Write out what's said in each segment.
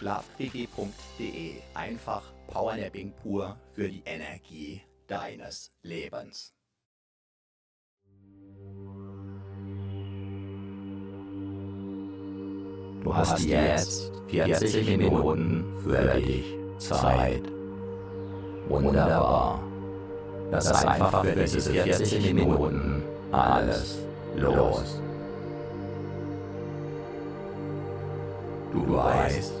Schlafquickie.de. Einfach Powernapping pur für die Energie deines Lebens. Du hast jetzt 40 Minuten für dich Zeit. Wunderbar. Lass einfach für diese 40 Minuten alles los. Du weißt,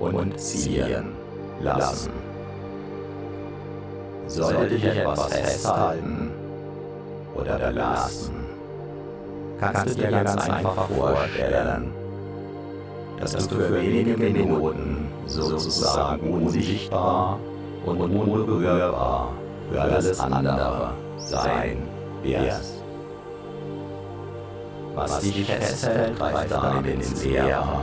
und ziehen lassen. Sollte dich etwas festhalten oder belasten, kannst du dir ganz einfach vorstellen, dass du für wenige Minuten sozusagen unsichtbar und unberührbar für alles andere sein wirst. Was dich festhält, greift damit ins Leere.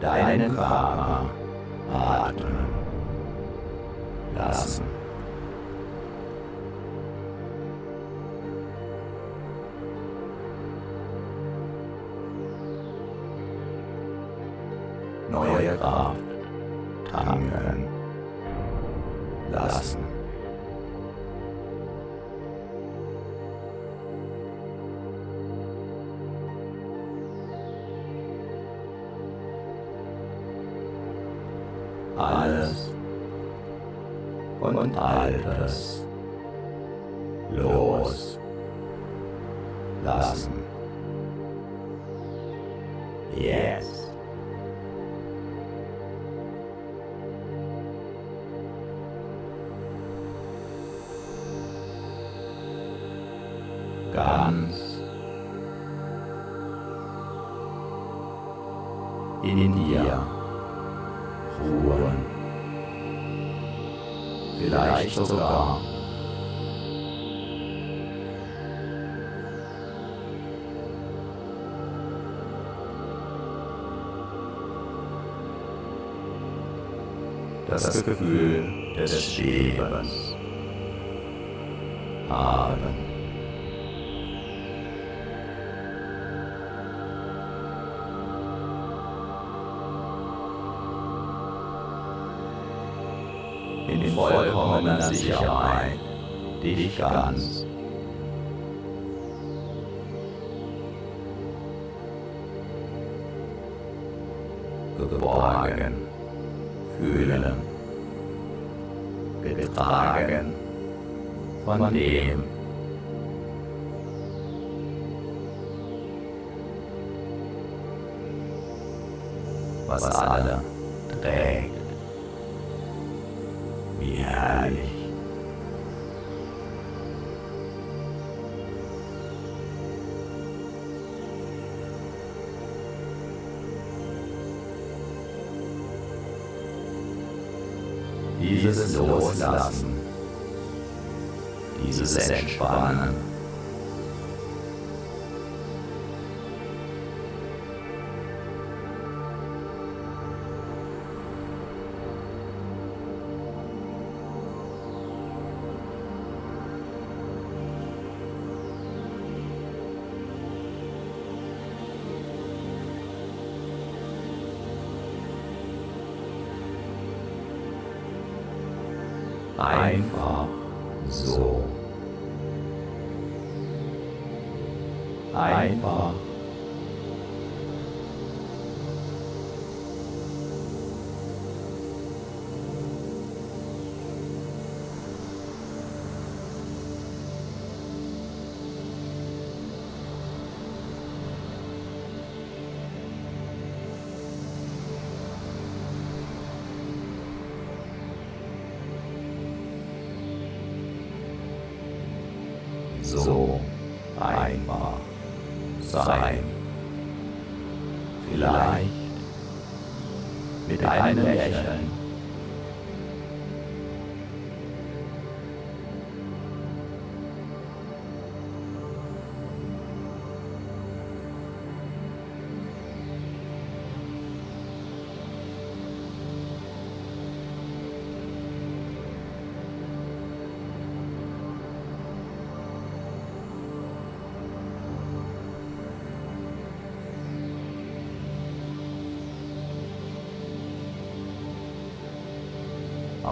deinen Körper atmen lassen. Neue Kraft dir ruhen. Vielleicht sogar das Gefühl des Schwebens haben. Vollkommener Sicherheit dich ganz. Geborgen. Fühlen, getragen. Von dem, was alle herrlich. Dieses Loslassen, dieses Entspannen.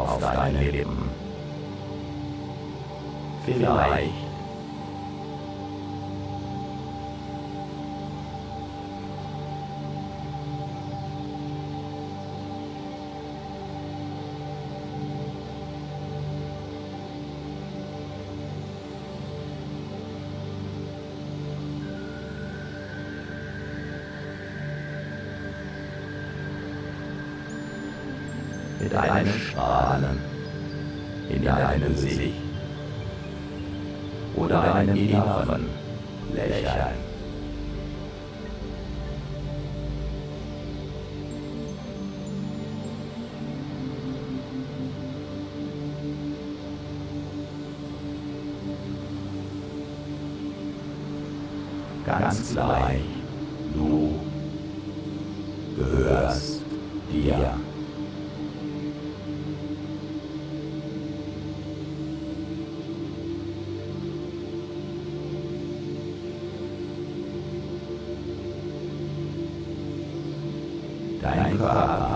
Auf deine Lippen. Vielleicht Dein Körper gehört.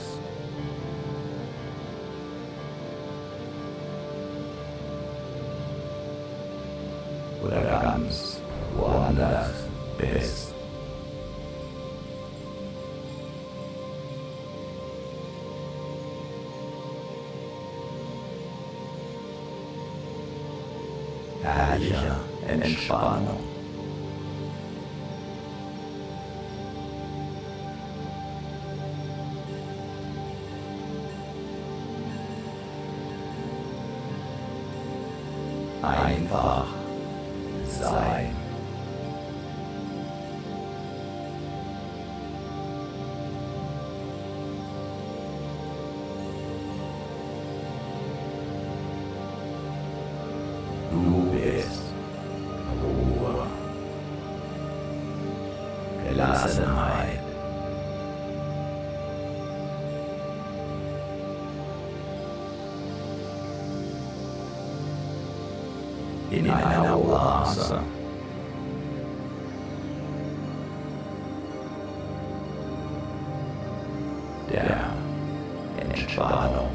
Oder ganz woanders bist. Herrliche Entspannung. Der Entspannung.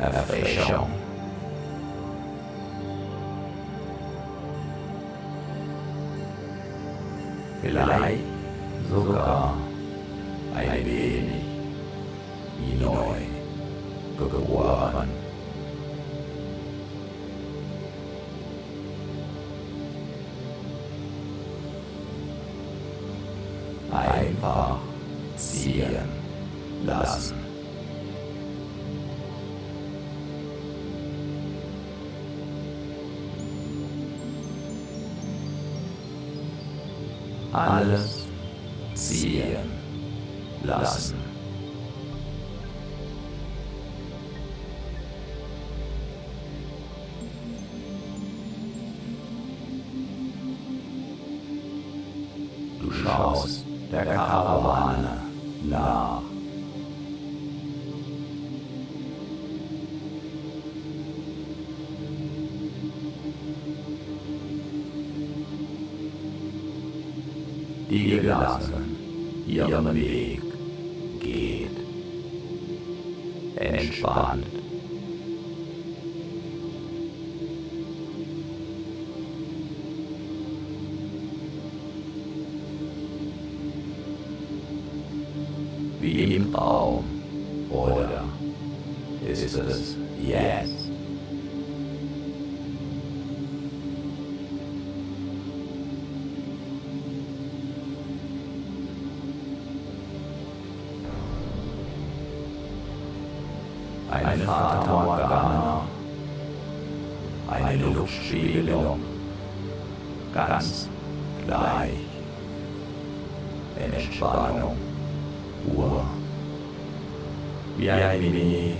Erfrischung. Alles ziehen ihren Weg geht. Entspannt. wie im Traum. Oder ist es jetzt? Eine Fata Morgana, eine Luftspiegelung, ganz gleich, Entspannung, Ruhe, wie ein Mini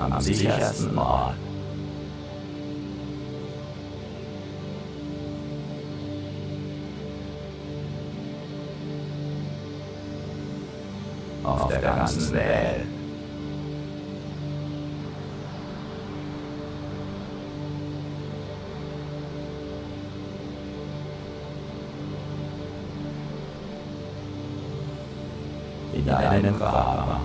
am sichersten Ort. Auf der ganzen Welt. In deinem Körper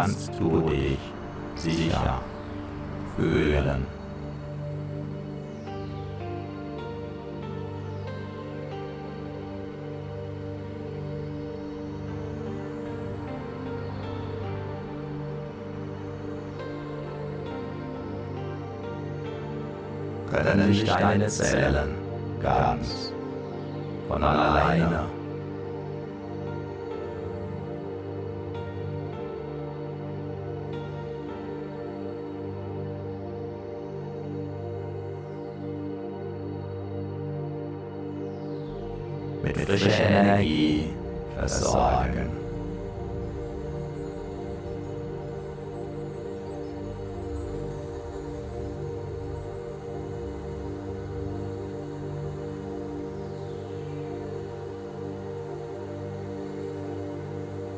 kannst du dich sicher fühlen. Können sich deine Zellen ganz von alleine frischer Energie versorgen.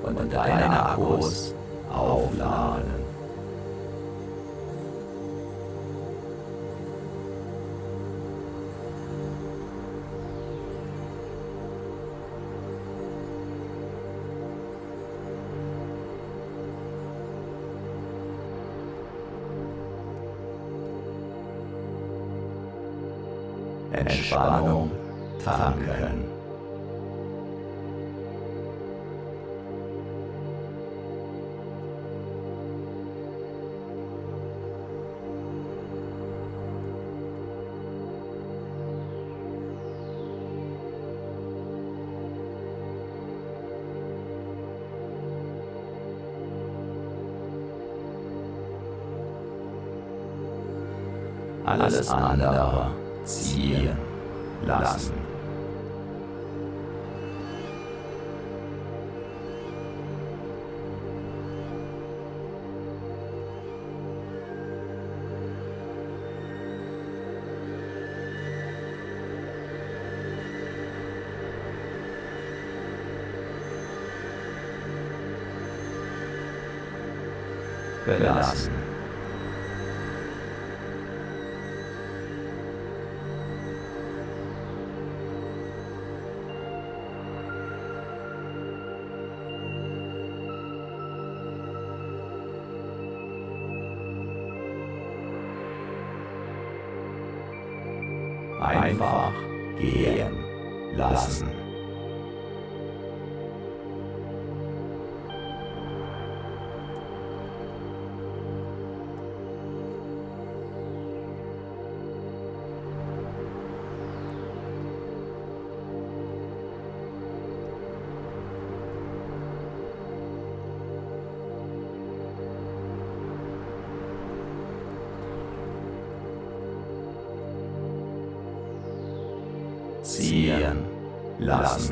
Und deine Akkus Alles andere ziehen lassen. Gelassen. Lassen.